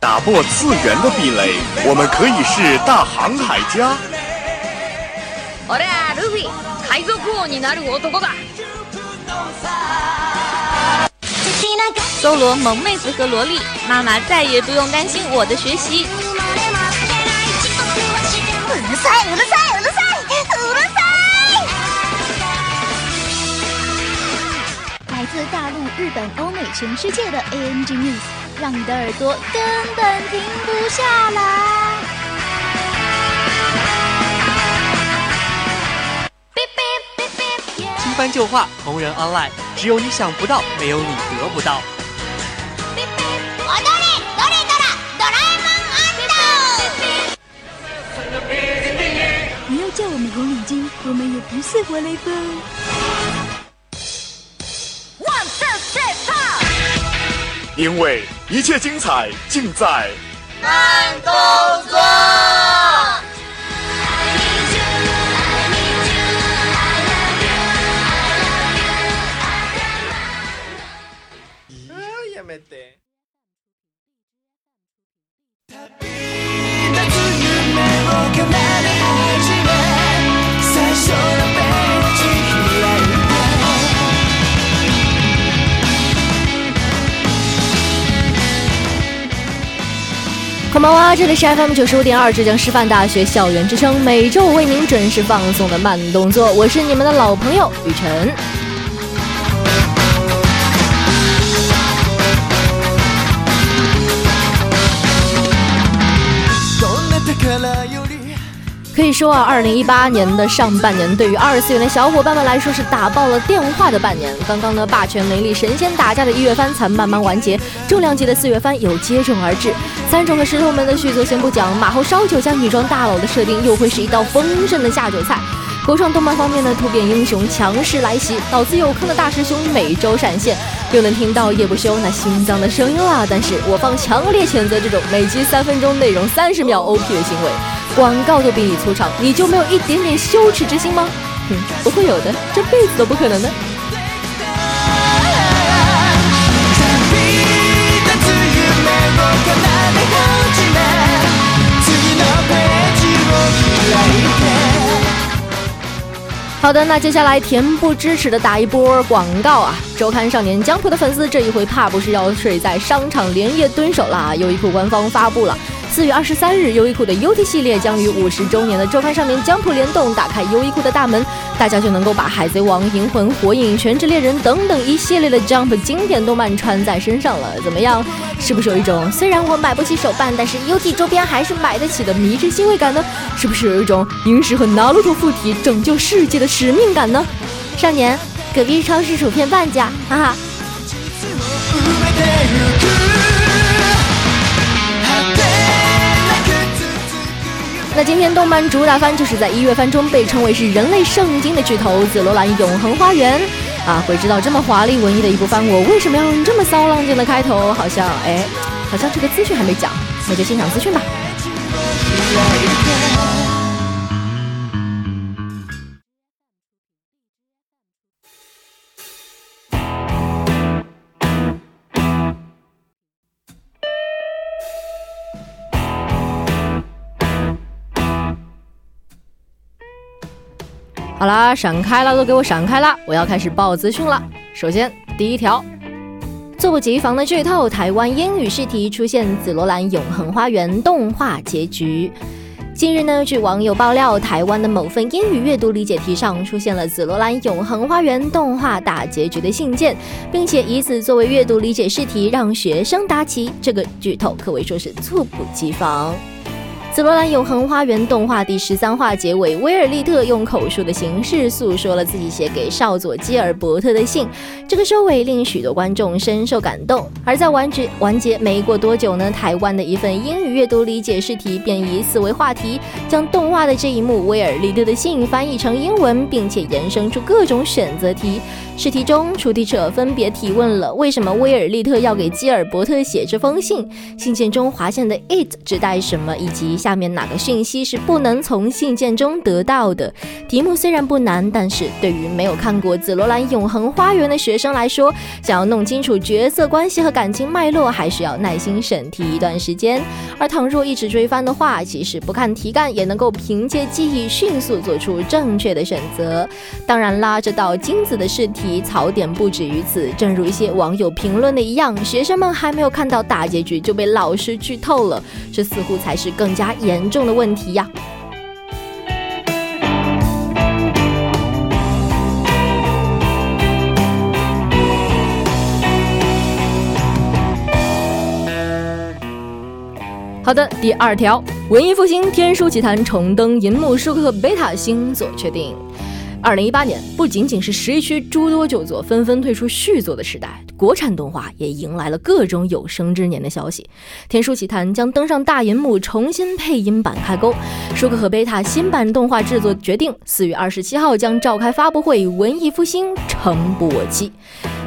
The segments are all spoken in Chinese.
打破次元的壁垒，我们可以是大航海家。我俩路飞，海贼王になる男だ。搜罗萌妹子和萝莉，妈妈再也不用担心我的学习。うるさいうるさい 本、欧美、全世界的 ANG News，让你的耳朵根本停不下来。新番旧话，同人 online，只有你想不到，没有你得不到。你要叫我们红领巾，我们也不是活雷锋。因为一切精彩尽在慢动作。こんばんは，这里是 FM 九十五点二浙江师范大学校园之声，每周为您准时放送的慢动作，我是你们的老朋友雨辰。 以说啊，二零一八年的上半年对于二次元的小伙伴们来说是打爆了电话的半年。刚刚呢，霸权雷力神仙打架的一月番才慢慢完结，重量级的四月番又接踵而至。三种和石头们的续作先不讲，马后烧酒加女装大佬的设定又会是一道丰盛的下酒菜。国创动漫方面呢，突变英雄强势来袭，脑子有坑的大师兄每周闪现，又能听到夜不休那心脏的声音啦。但是我方强烈谴责这种每集三分钟、内容三十秒 OP 的行为。广告都比你粗长，你就没有一点点羞耻之心吗？哼，不会有的，这辈子都不可能的。好的，那接下来恬不知耻的打一波广告啊！周刊少年江浦的粉丝这一回怕不是要睡在商场连夜蹲守了。优衣库官方发布了，四月二十三日，优衣库的 UT 系列将于五十周年的周刊少年江浦联动打开优衣库的大门，大家就能够把海贼王、银魂、火影、全职猎人等等一系列的 Jump 经典动漫穿在身上了。怎么样？是不是有一种虽然我买不起手办，但是 UT 周边还是买得起的迷之欣慰感呢？是不是有一种萤石和 Naruto 附体拯救世界的使命感呢？少年，隔壁超市薯片半价，哈哈。那今天动漫主打番就是在一月番中被称为是人类圣经的巨头《紫罗兰永恒花园》啊，鬼知道这么华丽文艺的一部番，我为什么要用这么骚浪贱的开头？好像哎，好像这个资讯还没讲，那就先讲资讯吧。好啦，闪开了，都给我闪开了！我要开始报资讯了。首先，第一条，猝不及防的剧透：台湾英语试题出现《紫罗兰永恒花园》动画结局。近日呢，据网友爆料，台湾的某份英语阅读理解题上出现了《紫罗兰永恒花园》动画大结局的信件，并且以此作为阅读理解试题让学生答题。这个剧透可谓说是猝不及防。《紫罗兰永恒花园》动画第十三话结尾，威尔利特用口述的形式诉说了自己写给少佐基尔伯特的信。这个收尾令许多观众深受感动。而在完结完结没过多久呢，台湾的一份英语阅读理解试题便以此为话题，将动画的这一幕威尔利特的信翻译成英文，并且延伸出各种选择题。试题中，出题者分别提问了为什么威尔利特要给基尔伯特写这封信，信件中划线的 it 指代什么，以及下面哪个讯息是不能从信件中得到的。题目虽然不难，但是对于没有看过《紫罗兰永恒花园》的学生来说，想要弄清楚角色关系和感情脉络，还需要耐心审题一段时间。而倘若一直追番的话，即使不看题干，也能够凭借记忆迅速做出正确的选择。当然啦，这道金子的试题。题槽点不止于此，正如一些网友评论的一样，学生们还没有看到大结局就被老师剧透了，这似乎才是更加严重的问题呀。好的，第二条，文艺复兴《天书奇谭》重登银幕，舒克贝塔星座确定。二零一八年不仅仅是十一区诸多旧作纷纷退出续作的时代，国产动画也迎来了各种有生之年的消息。《天书奇谭》将登上大银幕，重新配音版开工。舒克和贝塔新版动画制作决定，四月二十七号将召开发布会，文艺复兴诚不我欺。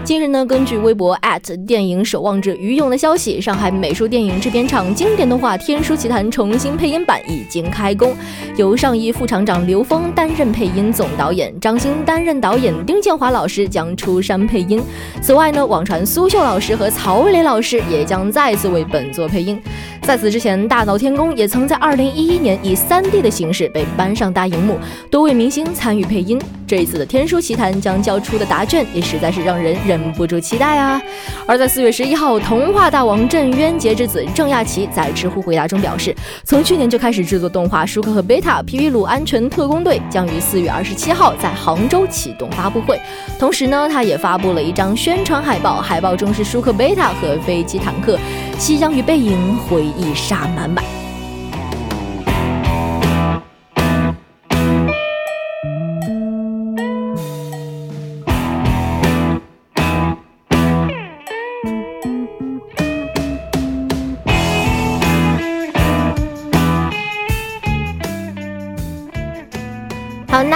近日呢，根据微博电影守望者于勇的消息，上海美术电影制片厂经典动画《天书奇谭》重新配音版已经开工，由上一副厂长刘峰担任配音总导演，张欣担任导演，丁建华老师将出山配音。此外呢，网传苏秀老师和曹磊老师也将再次为本作配音。在此之前，大闹天宫也曾在2011年以 3D 的形式被搬上大荧幕，多位明星参与配音。这一次的《天书奇谭》将交出的答卷也实在是让人忍不住期待啊！而在4月11号，童话大王郑渊洁之子郑亚奇在知乎回答中表示，从去年就开始制作动画《舒克和贝塔：皮皮鲁安全特工队》，将于4月27号在杭州启动发布会。同时呢，他也发布了一张宣传海报，海报中是舒克贝塔和飞机坦克、夕阳与背影回。忆杀满满。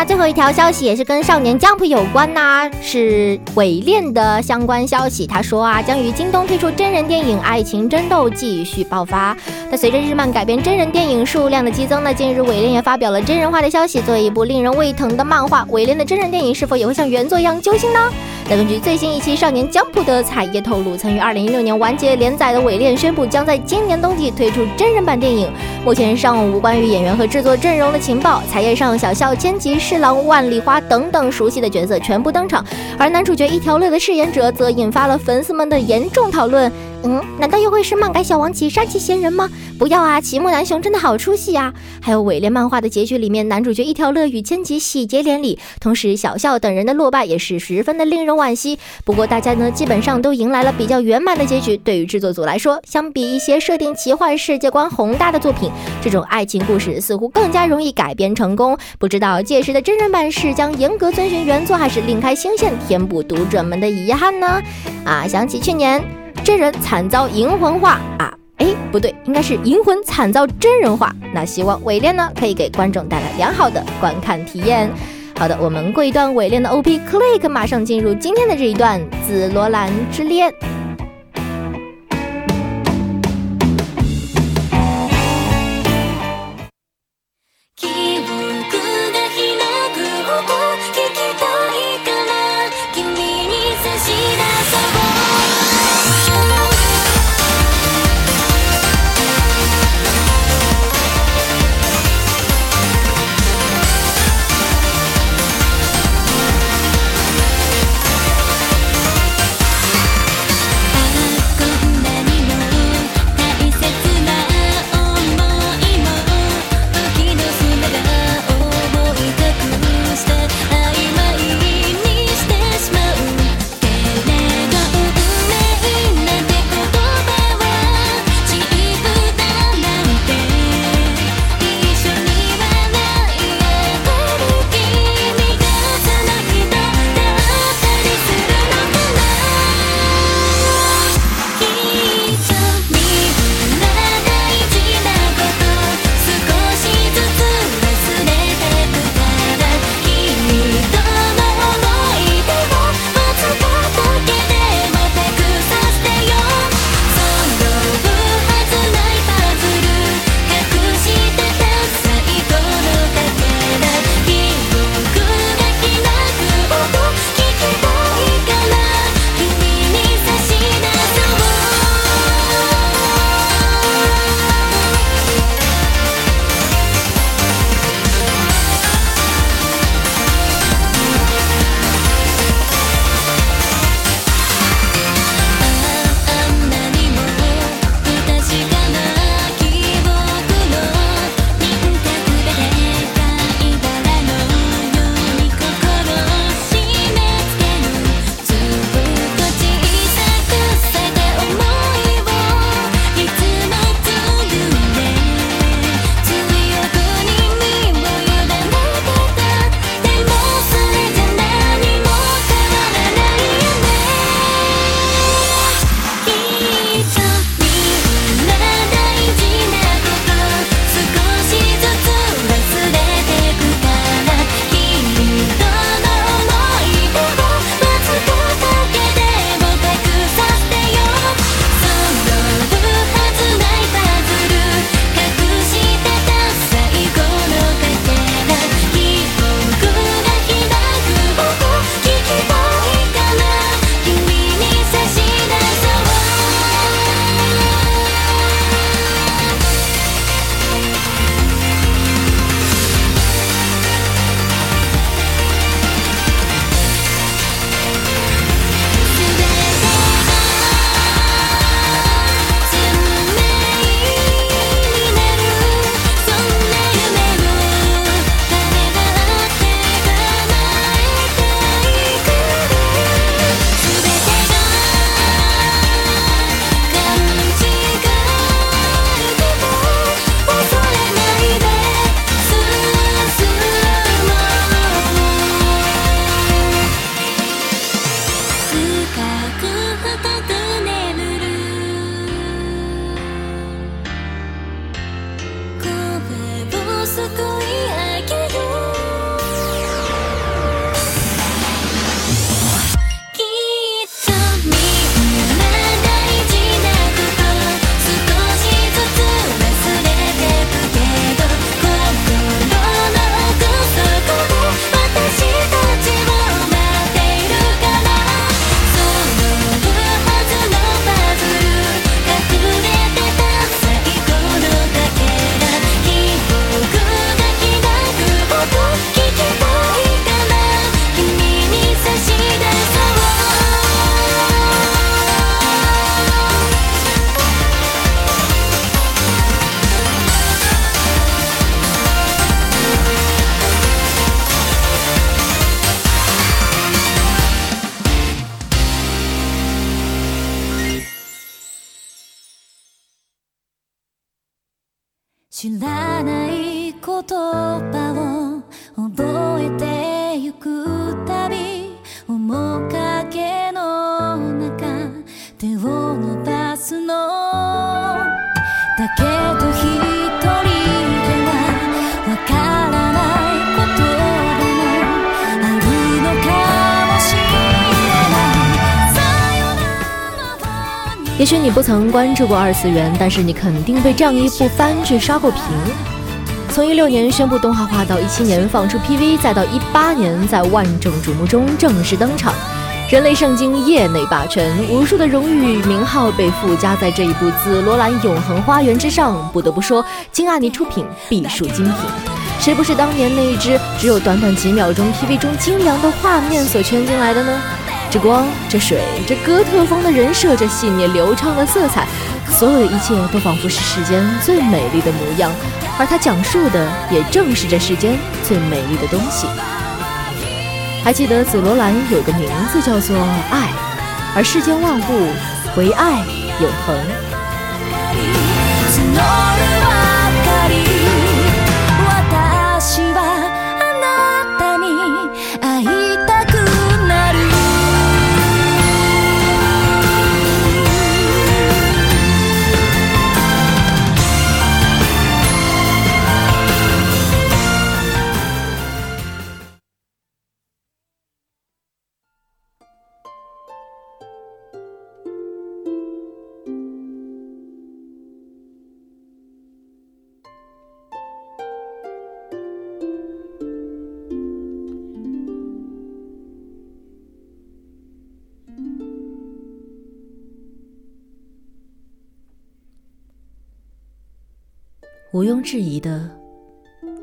那最后一条消息也是跟少年 Jump 有关呐，是伪恋的相关消息。他说啊，将于京东推出真人电影《爱情争斗》继续爆发。那随着日漫改编真人电影数量的激增呢，近日伪恋也发表了真人化的消息。作为一部令人胃疼的漫画，伪恋的真人电影是否也会像原作一样揪心呢？那根据最新一期少年 Jump 的彩页透露，曾于二零一六年完结连载的伪恋宣布将在今年冬季推出真人版电影。目前尚无关于演员和制作阵容的情报。彩页上小笑千吉。侍郎万里花等等熟悉的角色全部登场，而男主角一条乐的饰演者则引发了粉丝们的严重讨论。嗯，难道又会是漫改小王子杀气袭人吗？不要啊，齐木楠雄真的好出戏啊！还有伪恋漫画的结局里面，男主角一条乐与千吉喜结连理，同时小笑等人的落败也是十分的令人惋惜。不过大家呢基本上都迎来了比较圆满的结局。对于制作组来说，相比一些设定奇幻、世界观宏大的作品，这种爱情故事似乎更加容易改编成功。不知道届时的真人版是将严格遵循原作，还是另开新线填补读者们的遗憾呢？啊，想起去年。真人惨遭银魂化啊！哎，不对，应该是银魂惨遭真人化。那希望尾恋呢，可以给观众带来良好的观看体验。好的，我们过一段尾恋的 OP Click，马上进入今天的这一段紫罗兰之恋。不曾关注过二次元，但是你肯定被这样一部番剧刷过屏。从一六年宣布动画化，到一七年放出 PV，再到一八年在万众瞩目中正式登场，人类圣经业内霸权，无数的荣誉名号被附加在这一部《紫罗兰永恒花园》之上。不得不说，金阿尼出品必属精品。谁不是当年那一只只有短短几秒钟 PV 中精良的画面所圈进来的呢？这光，这水，这哥特风的人设，这细腻流畅的色彩，所有的一切都仿佛是世间最美丽的模样。而它讲述的也正是这世间最美丽的东西。还记得紫罗兰有个名字叫做爱，而世间万物唯爱永恒。毋庸置疑的，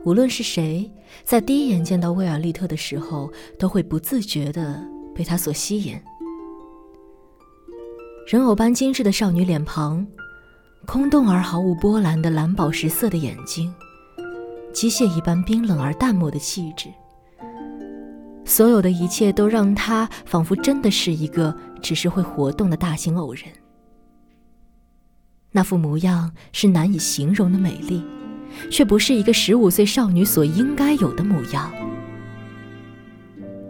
无论是谁，在第一眼见到威尔利特的时候，都会不自觉的被他所吸引。人偶般精致的少女脸庞，空洞而毫无波澜的蓝宝石色的眼睛，机械一般冰冷而淡漠的气质，所有的一切都让她仿佛真的是一个只是会活动的大型偶人。那副模样是难以形容的美丽，却不是一个十五岁少女所应该有的模样。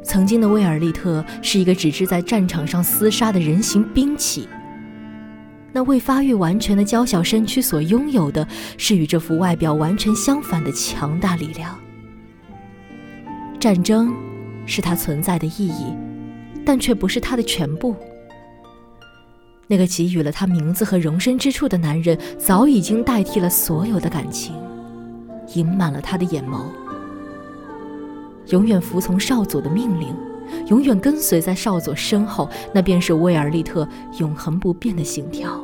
曾经的威尔利特是一个只知在战场上厮杀的人形兵器，那未发育完全的娇小身躯所拥有的是与这副外表完全相反的强大力量。战争是它存在的意义，但却不是它的全部。那个给予了他名字和容身之处的男人，早已经代替了所有的感情，盈满了他的眼眸。永远服从少佐的命令，永远跟随在少佐身后，那便是威尔利特永恒不变的信条。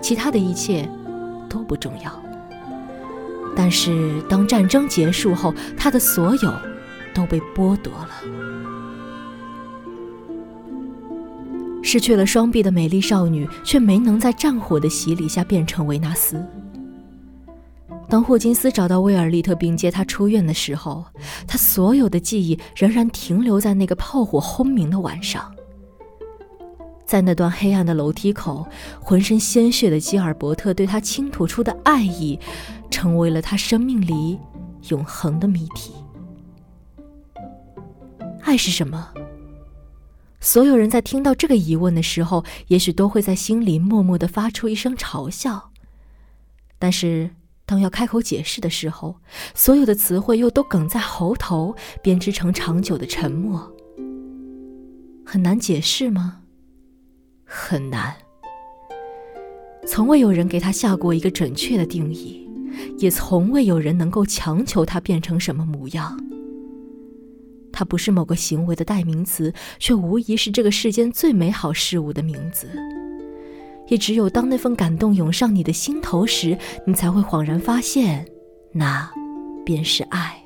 其他的一切都不重要。但是当战争结束后，他的所有都被剥夺了。失去了双臂的美丽少女，却没能在战火的洗礼下变成维纳斯。当霍金斯找到威尔利特并接他出院的时候，他所有的记忆仍然停留在那个炮火轰鸣的晚上。在那段黑暗的楼梯口，浑身鲜血的基尔伯特对他倾吐出的爱意，成为了他生命里永恒的谜题。爱是什么？所有人在听到这个疑问的时候，也许都会在心里默默地发出一声嘲笑。但是，当要开口解释的时候，所有的词汇又都哽在喉头，编织成长久的沉默。很难解释吗？很难。从未有人给他下过一个准确的定义，也从未有人能够强求他变成什么模样。它不是某个行为的代名词，却无疑是这个世间最美好事物的名字。也只有当那份感动涌上你的心头时，你才会恍然发现，那便是爱。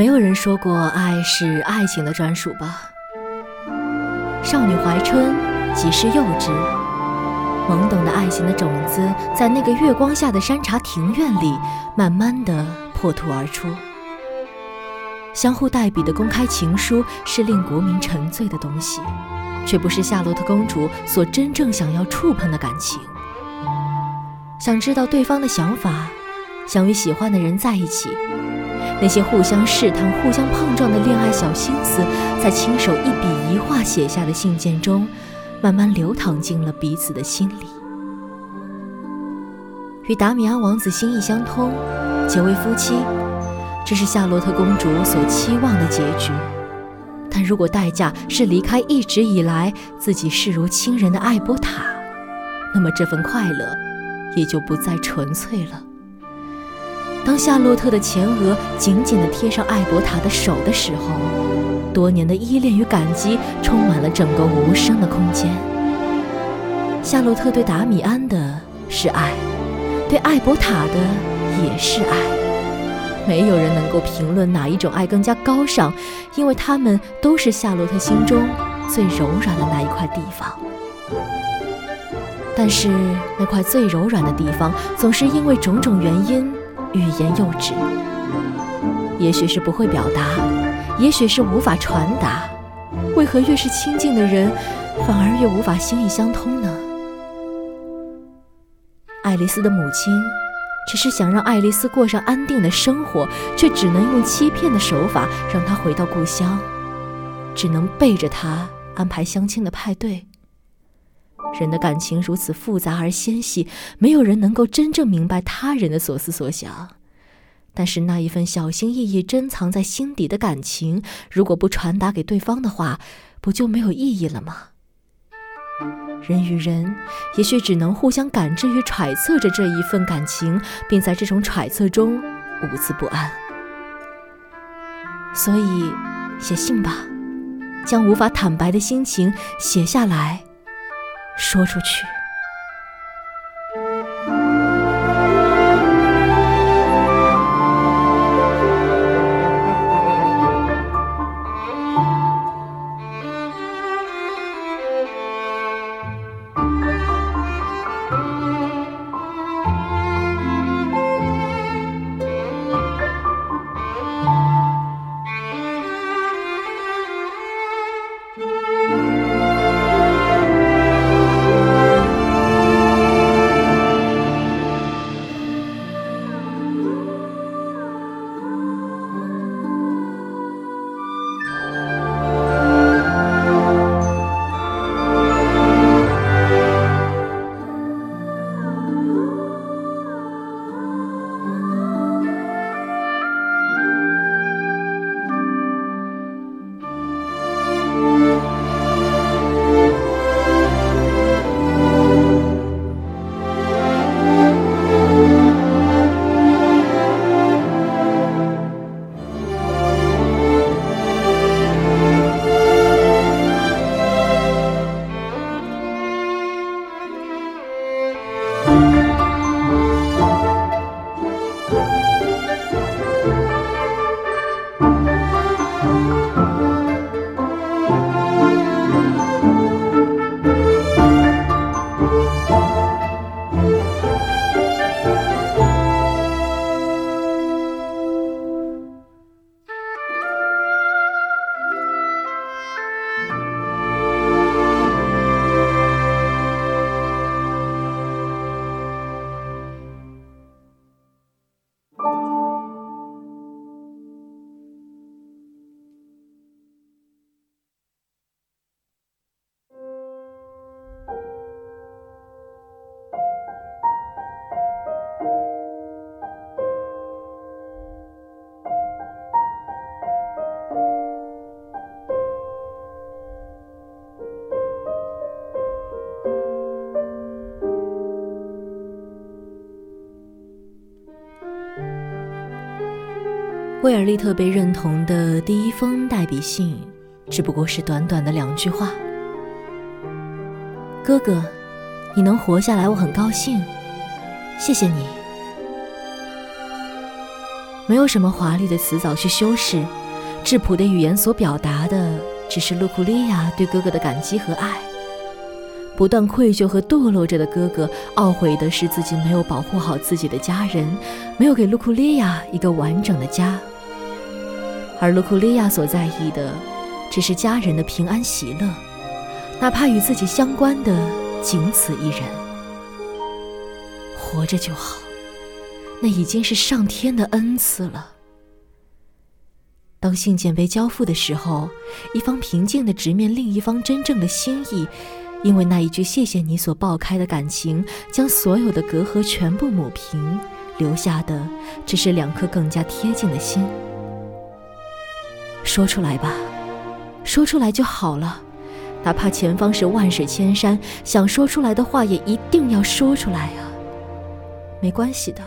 没有人说过爱是爱情的专属吧？少女怀春即是幼稚，懵懂的爱情的种子在那个月光下的山茶庭院里，慢慢的破土而出。相互代笔的公开情书是令国民沉醉的东西，却不是夏洛特公主所真正想要触碰的感情。想知道对方的想法，想与喜欢的人在一起。那些互相试探、互相碰撞的恋爱小心思，在亲手一笔一画写下的信件中，慢慢流淌进了彼此的心里。与达米安王子心意相通，结为夫妻，这是夏洛特公主所期望的结局。但如果代价是离开一直以来自己视如亲人的艾波塔，那么这份快乐也就不再纯粹了。当夏洛特的前额紧紧地贴上艾伯塔的手的时候，多年的依恋与感激充满了整个无声的空间。夏洛特对达米安的是爱，对艾伯塔的也是爱。没有人能够评论哪一种爱更加高尚，因为他们都是夏洛特心中最柔软的那一块地方。但是那块最柔软的地方，总是因为种种原因。语言幼稚，也许是不会表达，也许是无法传达。为何越是亲近的人，反而越无法心意相通呢？爱丽丝的母亲只是想让爱丽丝过上安定的生活，却只能用欺骗的手法让她回到故乡，只能背着她安排相亲的派对。人的感情如此复杂而纤细，没有人能够真正明白他人的所思所想。但是那一份小心翼翼珍藏在心底的感情，如果不传达给对方的话，不就没有意义了吗？人与人也许只能互相感知与揣测着这一份感情，并在这种揣测中无自不安。所以，写信吧，将无法坦白的心情写下来。说出去。威尔利特被认同的第一封代笔信，只不过是短短的两句话：“哥哥，你能活下来，我很高兴，谢谢你。没有什么华丽的词藻去修饰，质朴的语言所表达的，只是露库利亚对哥哥的感激和爱。不断愧疚和堕落着的哥哥，懊悔的是自己没有保护好自己的家人，没有给露库利亚一个完整的家。而露库利亚所在意的，只是家人的平安喜乐，哪怕与自己相关的仅此一人。活着就好，那已经是上天的恩赐了。当信件被交付的时候，一方平静地直面另一方真正的心意。因为那一句“谢谢你”所爆开的感情，将所有的隔阂全部抹平，留下的只是两颗更加贴近的心。说出来吧，说出来就好了，哪怕前方是万水千山，想说出来的话也一定要说出来啊！没关系的，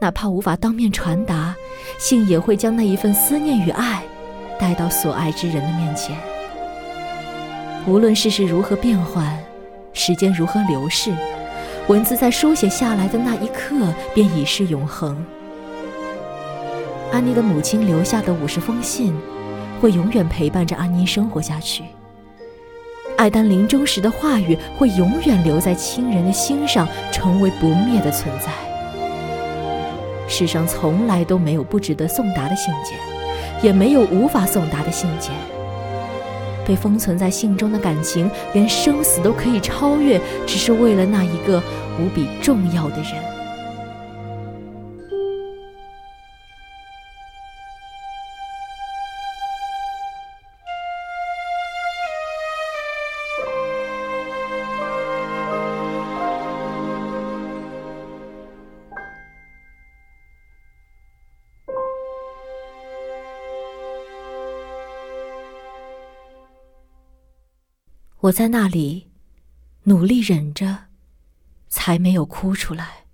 哪怕无法当面传达，信也会将那一份思念与爱，带到所爱之人的面前。无论世事如何变幻，时间如何流逝，文字在书写下来的那一刻便已是永恒。安妮的母亲留下的五十封信，会永远陪伴着安妮生活下去。艾丹临终时的话语，会永远留在亲人的心上，成为不灭的存在。世上从来都没有不值得送达的信件，也没有无法送达的信件。被封存在信中的感情，连生死都可以超越，只是为了那一个无比重要的人。我在那里努力忍着，才没有哭出来。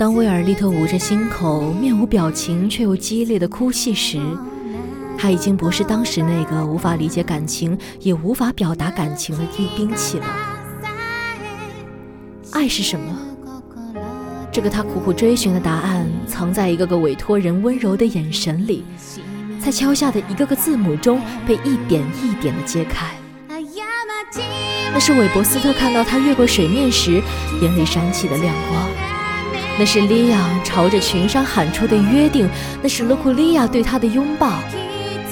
当威尔利特捂着心口，面无表情却又激烈的哭泣时，他已经不是当时那个无法理解感情也无法表达感情的冰兵器了。爱是什么？这个他苦苦追寻的答案，藏在一个个委托人温柔的眼神里，在敲下的一个个字母中被一点一点的揭开。那是韦伯斯特看到他越过水面时眼里闪起的亮光。那是利亚朝着群山喊出的约定，那是洛库利亚对他的拥抱，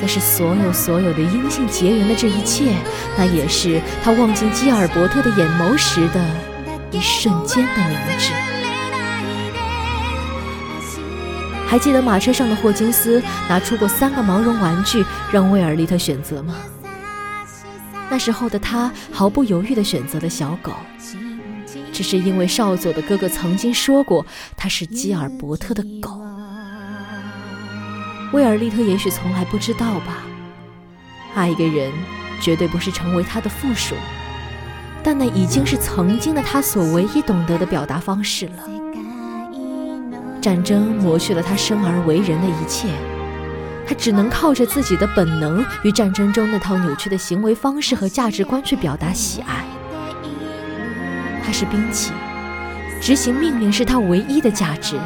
那是所有所有的阴性结缘的这一切，那也是他望进基尔伯特的眼眸时的一瞬间的明智。还记得马车上的霍金斯拿出过三个毛绒玩具让威尔利特选择吗？那时候的他毫不犹豫地选择了小狗。只是因为少佐的哥哥曾经说过，他是基尔伯特的狗。威尔利特也许从来不知道吧，爱一个人绝对不是成为他的附属，但那已经是曾经的他所唯一懂得的表达方式了。战争磨去了他生而为人的一切，他只能靠着自己的本能与战争中那套扭曲的行为方式和价值观去表达喜爱。他是兵器，执行命令是他唯一的价值。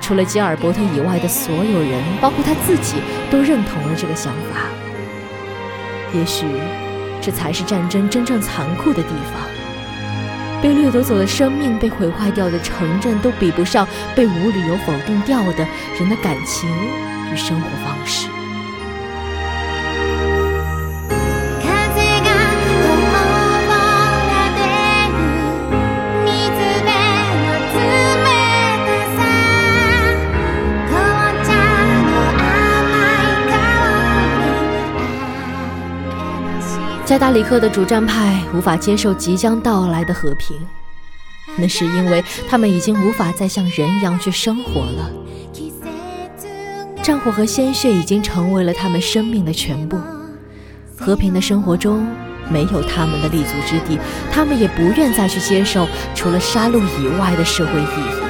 除了吉尔伯特以外的所有人，包括他自己，都认同了这个想法。也许，这才是战争真正残酷的地方。被掠夺走的生命，被毁坏掉的城镇，都比不上被无理由否定掉的人的感情与生活方式。加达里克的主战派无法接受即将到来的和平，那是因为他们已经无法再像人一样去生活了。战火和鲜血已经成为了他们生命的全部。和平的生活中没有他们的立足之地，他们也不愿再去接受除了杀戮以外的社会意义。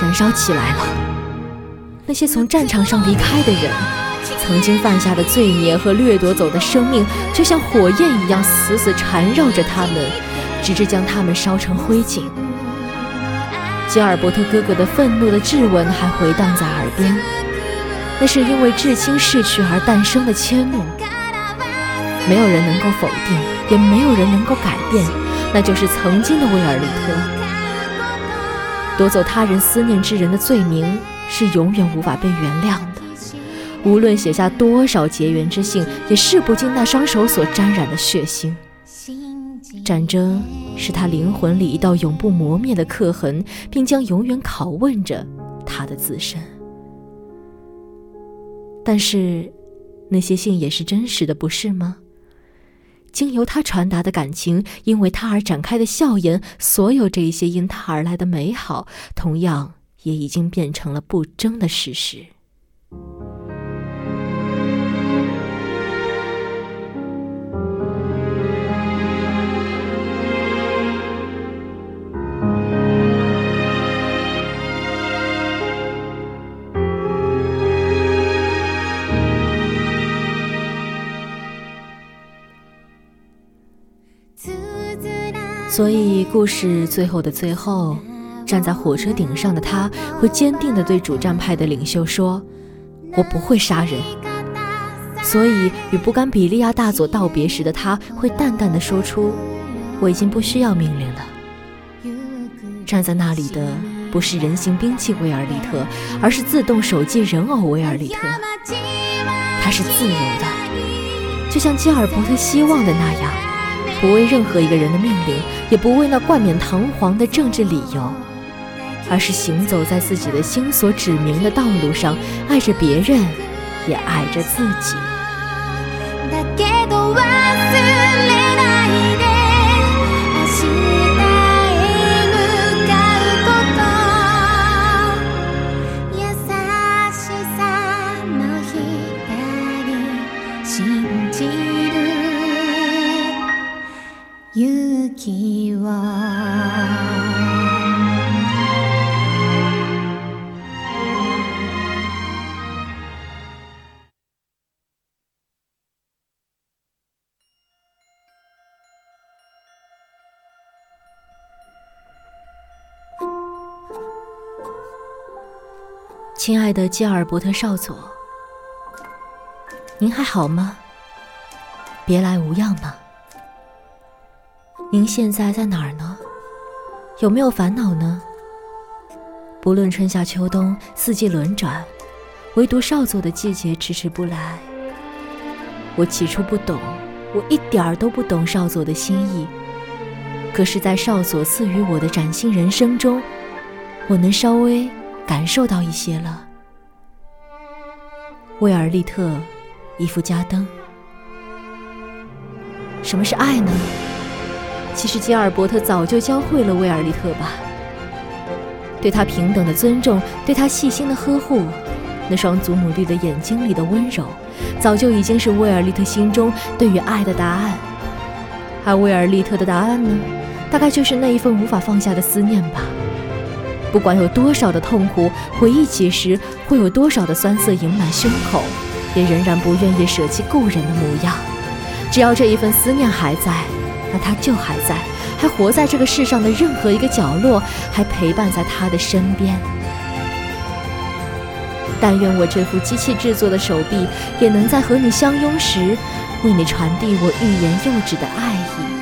燃烧起来了，那些从战场上离开的人，曾经犯下的罪孽和掠夺走的生命，就像火焰一样死死缠绕着他们，直至将他们烧成灰烬。吉尔伯特哥哥的愤怒的质问还回荡在耳边，那是因为至亲逝去而诞生的迁怒。没有人能够否定，也没有人能够改变，那就是曾经的威尔利特。夺走他人思念之人的罪名是永远无法被原谅的，无论写下多少结缘之信，也拭不尽那双手所沾染的血腥。战争是他灵魂里一道永不磨灭的刻痕，并将永远拷问着他的自身。但是，那些信也是真实的，不是吗？经由他传达的感情，因为他而展开的笑颜，所有这一些因他而来的美好，同样也已经变成了不争的事实。所以，故事最后的最后，站在火车顶上的他，会坚定地对主战派的领袖说：“我不会杀人。”所以，与不甘比利亚大佐道别时的他，会淡淡地说出：“我已经不需要命令了。”站在那里的不是人形兵器威尔利特，而是自动手记人偶威尔利特。他是自由的，就像基尔伯特希望的那样。不为任何一个人的命令，也不为那冠冕堂皇的政治理由，而是行走在自己的心所指明的道路上，爱着别人，也爱着自己。亲爱的基尔伯特少佐，您还好吗？别来无恙吧？您现在在哪儿呢？有没有烦恼呢？不论春夏秋冬，四季轮转，唯独少佐的季节迟迟不来。我起初不懂，我一点儿都不懂少佐的心意。可是，在少佐赐予我的崭新人生中，我能稍微。感受到一些了。威尔利特，伊夫加登。什么是爱呢？其实吉尔伯特早就教会了威尔利特吧。对他平等的尊重，对他细心的呵护，那双祖母绿的眼睛里的温柔，早就已经是威尔利特心中对于爱的答案。而威尔利特的答案呢？大概就是那一份无法放下的思念吧。不管有多少的痛苦，回忆起时会有多少的酸涩盈满胸口，也仍然不愿意舍弃故人的模样。只要这一份思念还在，那他就还在，还活在这个世上的任何一个角落，还陪伴在他的身边。但愿我这副机器制作的手臂，也能在和你相拥时，为你传递我欲言又止的爱意。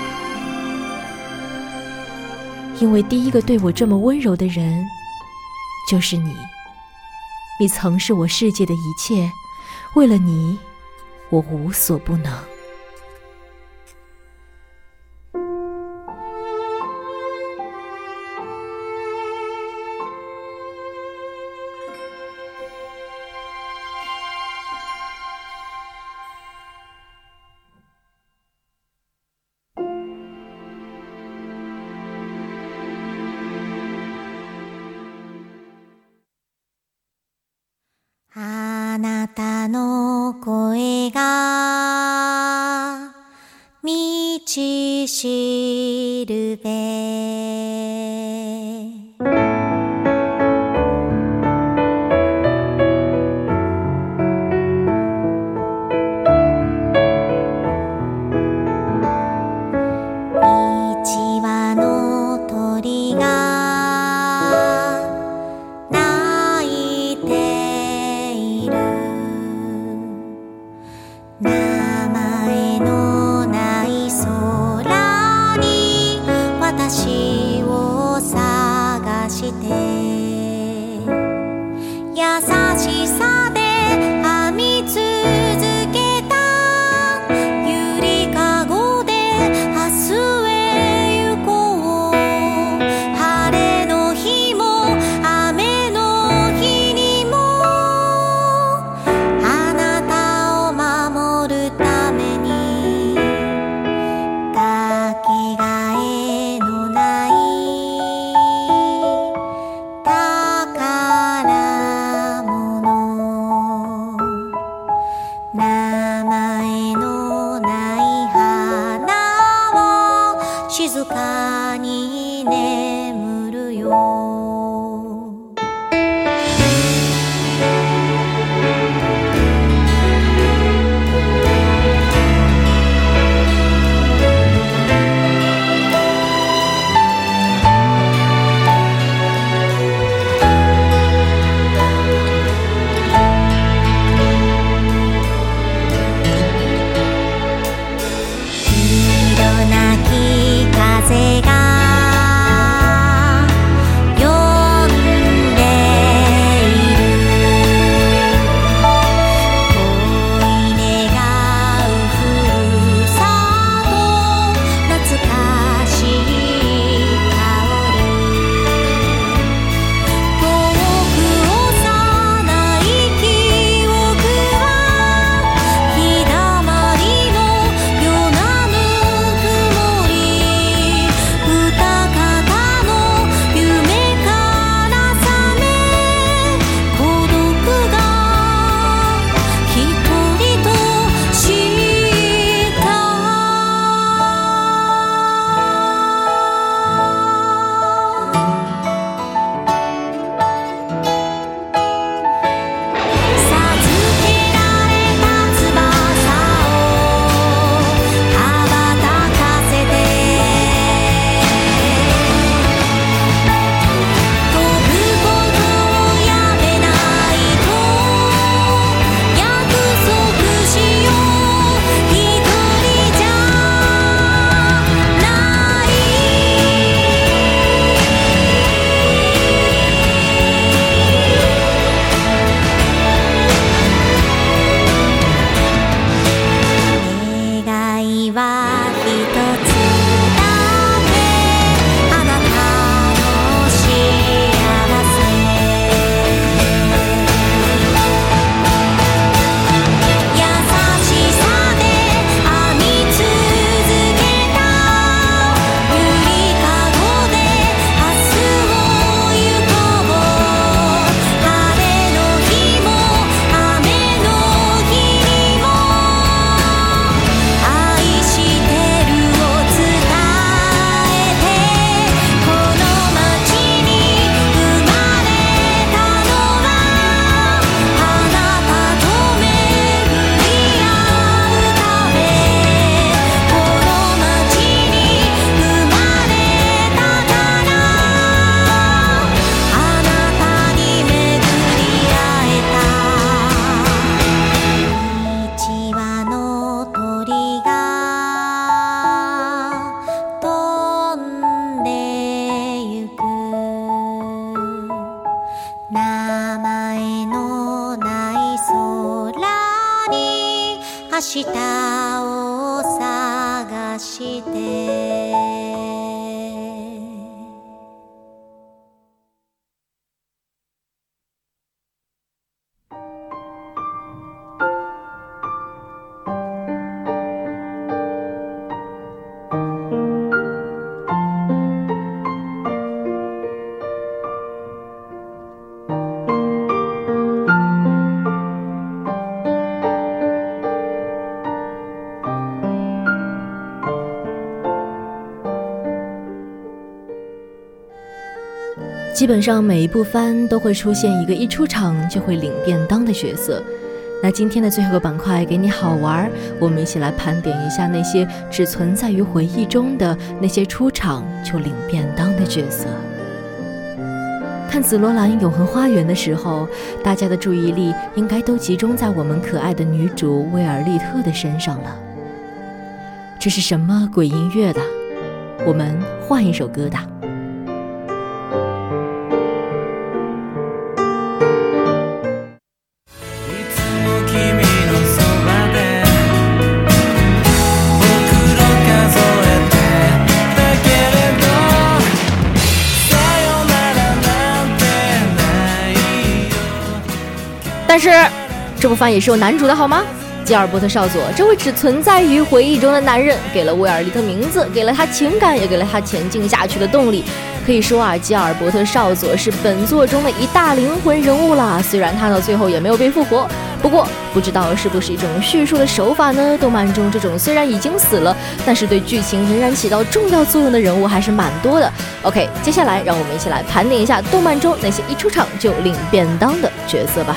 因为第一个对我这么温柔的人，就是你。你曾是我世界的一切，为了你，我无所不能。基本上每一部番都会出现一个一出场就会领便当的角色。那今天的最后一个板块给你好玩，我们一起来盘点一下那些只存在于回忆中的那些出场就领便当的角色。看《紫罗兰永恒花园》的时候，大家的注意力应该都集中在我们可爱的女主威尔丽特的身上了。这是什么鬼音乐的？我们换一首歌的。是，这部番也是有男主的好吗？吉尔伯特少佐，这位只存在于回忆中的男人，给了威尔利特名字，给了他情感，也给了他前进下去的动力。可以说啊，吉尔伯特少佐是本作中的一大灵魂人物了。虽然他到最后也没有被复活，不过不知道是不是一种叙述的手法呢？动漫中这种虽然已经死了，但是对剧情仍然起到重要作用的人物还是蛮多的。OK，接下来让我们一起来盘点一下动漫中那些一出场就领便当的角色吧。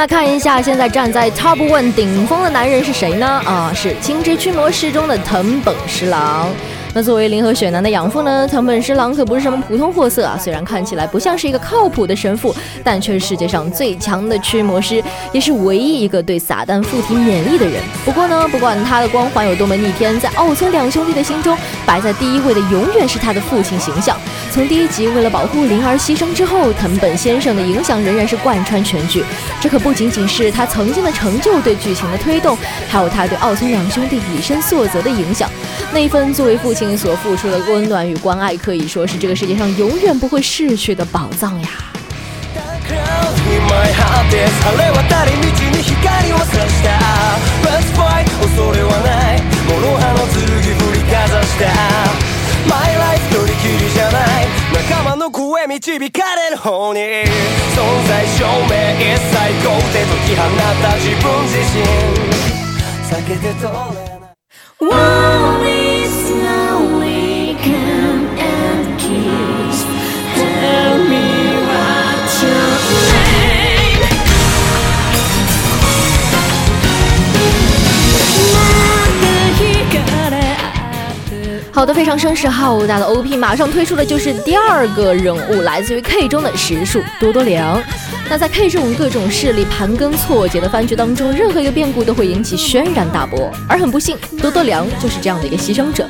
那看一下，现在站在 Top One 顶峰的男人是谁呢？啊，是《青之驱魔师》中的藤本十郎。那作为林和雪男的养父呢，藤本十郎可不是什么普通货色啊。虽然看起来不像是一个靠谱的神父，但却是世界上最强的驱魔师，也是唯一一个对撒旦附体免疫的人。不过呢，不管他的光环有多么逆天，在奥村两兄弟的心中，摆在第一位的永远是他的父亲形象。从第一集为了保护灵儿牺牲之后，藤本先生的影响仍然是贯穿全剧。这可不仅仅是他曾经的成就对剧情的推动，还有他对奥村两兄弟以身作则的影响。那一份作为父亲所付出的温暖与关爱，可以说是这个世界上永远不会逝去的宝藏呀。好的，非常声势浩大的 OP 马上推出的就是第二个人物，来自于 K 中的石树多多良。那在 K 这种各种势力盘根错节的番剧当中，任何一个变故都会引起轩然大波。而很不幸，多多良就是这样的一个牺牲者。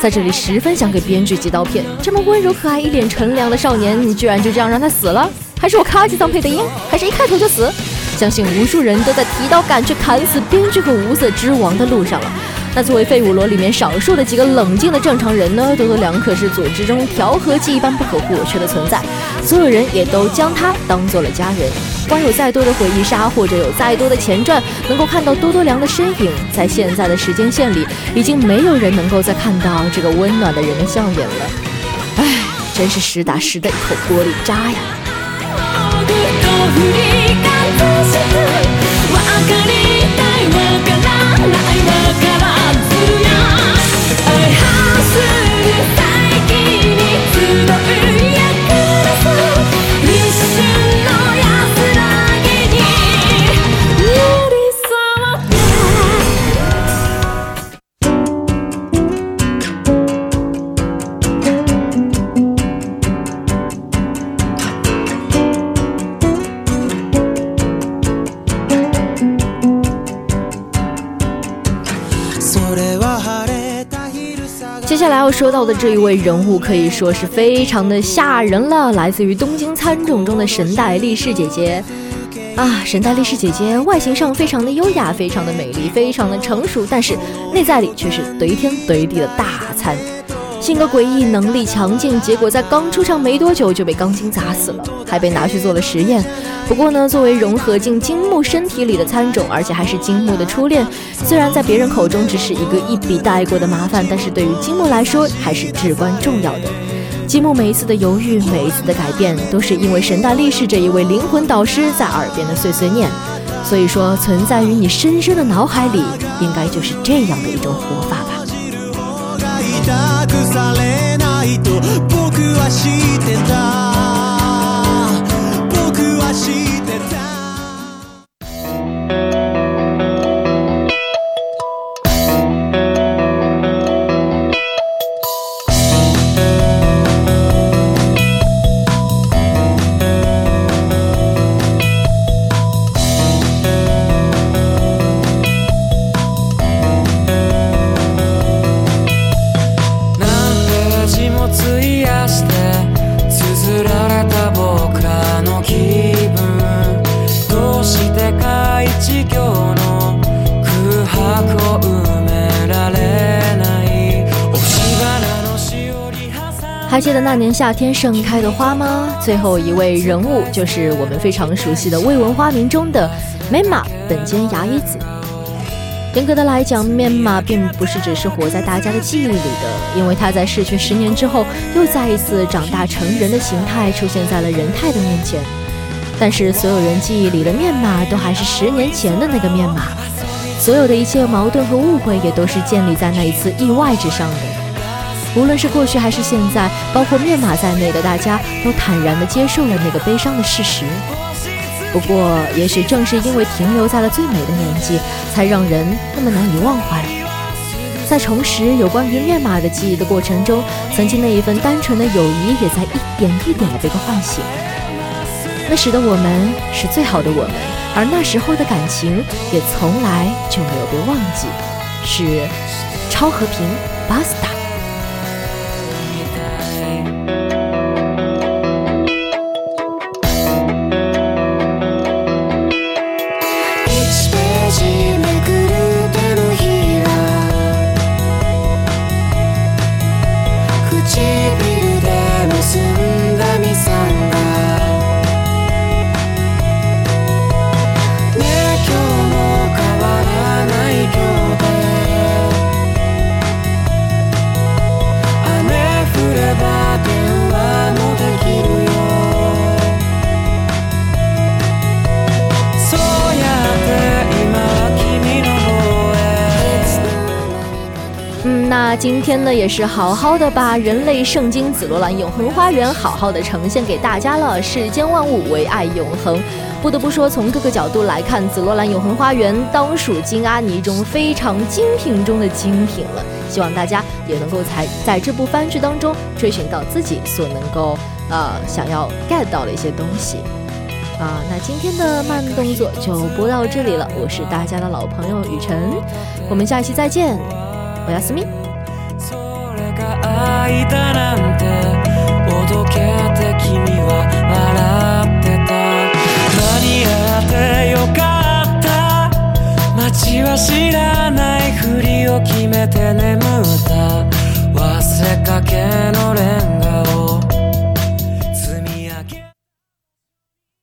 在这里，十分想给编剧寄刀片：这么温柔可爱、一脸纯良的少年，你居然就这样让他死了？还是我卡吉桑配的音？还是一开头就死？相信无数人都在提刀赶去砍死编剧和无色之王的路上了。那作为废五罗里面少数的几个冷静的正常人呢？多多良可是组织中调和剂一般不可或缺的存在，所有人也都将他当做了家人。光有再多的回忆杀，或者有再多的前传，能够看到多多良的身影，在现在的时间线里，已经没有人能够再看到这个温暖的人的笑脸了。唉，真是实打实的一口玻璃渣呀！you 到的这一位人物可以说是非常的吓人了，来自于东京参种中的神代力士姐姐。啊，神代力士姐姐外形上非常的优雅，非常的美丽，非常的成熟，但是内在里却是怼天怼地的大餐。性格诡异，能力强劲，结果在刚出场没多久就被钢筋砸死了，还被拿去做了实验。不过呢，作为融合进金木身体里的参种，而且还是金木的初恋，虽然在别人口中只是一个一笔带过的麻烦，但是对于金木来说还是至关重要的。金木每一次的犹豫，每一次的改变，都是因为神大力士这一位灵魂导师在耳边的碎碎念。所以说，存在于你深深的脑海里，应该就是这样的一种活法。されないと僕は知ってた得那年夏天盛开的花吗？最后一位人物就是我们非常熟悉的未闻花名中的面马本间牙衣子。严格的来讲，面马并不是只是活在大家的记忆里的，因为他在逝去十年之后，又再一次长大成人的形态出现在了人太的面前。但是所有人记忆里的面马都还是十年前的那个面马，所有的一切矛盾和误会也都是建立在那一次意外之上的。无论是过去还是现在，包括面马在内的大家都坦然地接受了那个悲伤的事实。不过，也许正是因为停留在了最美的年纪，才让人那么难以忘怀。在重拾有关于面马的记忆的过程中，曾经那一份单纯的友谊也在一点一点地被唤醒。那时的我们是最好的我们，而那时候的感情也从来就没有被忘记。是超和平，Basta。今天呢，也是好好的把人类圣经紫罗兰永恒花园好好的呈现给大家了。世间万物唯爱永恒，不得不说，从各个角度来看，紫罗兰永恒花园当属金阿尼中非常精品中的精品了。希望大家也能够在在这部番剧当中追寻到自己所能够呃想要 get 到的一些东西啊。那今天的慢动作就播到这里了，我是大家的老朋友雨辰，我们下期再见，我要思密。泣いたなんておどけて君は笑ってた。間に合ってよかった。街は知らないふりを決めて眠った。忘れかけの連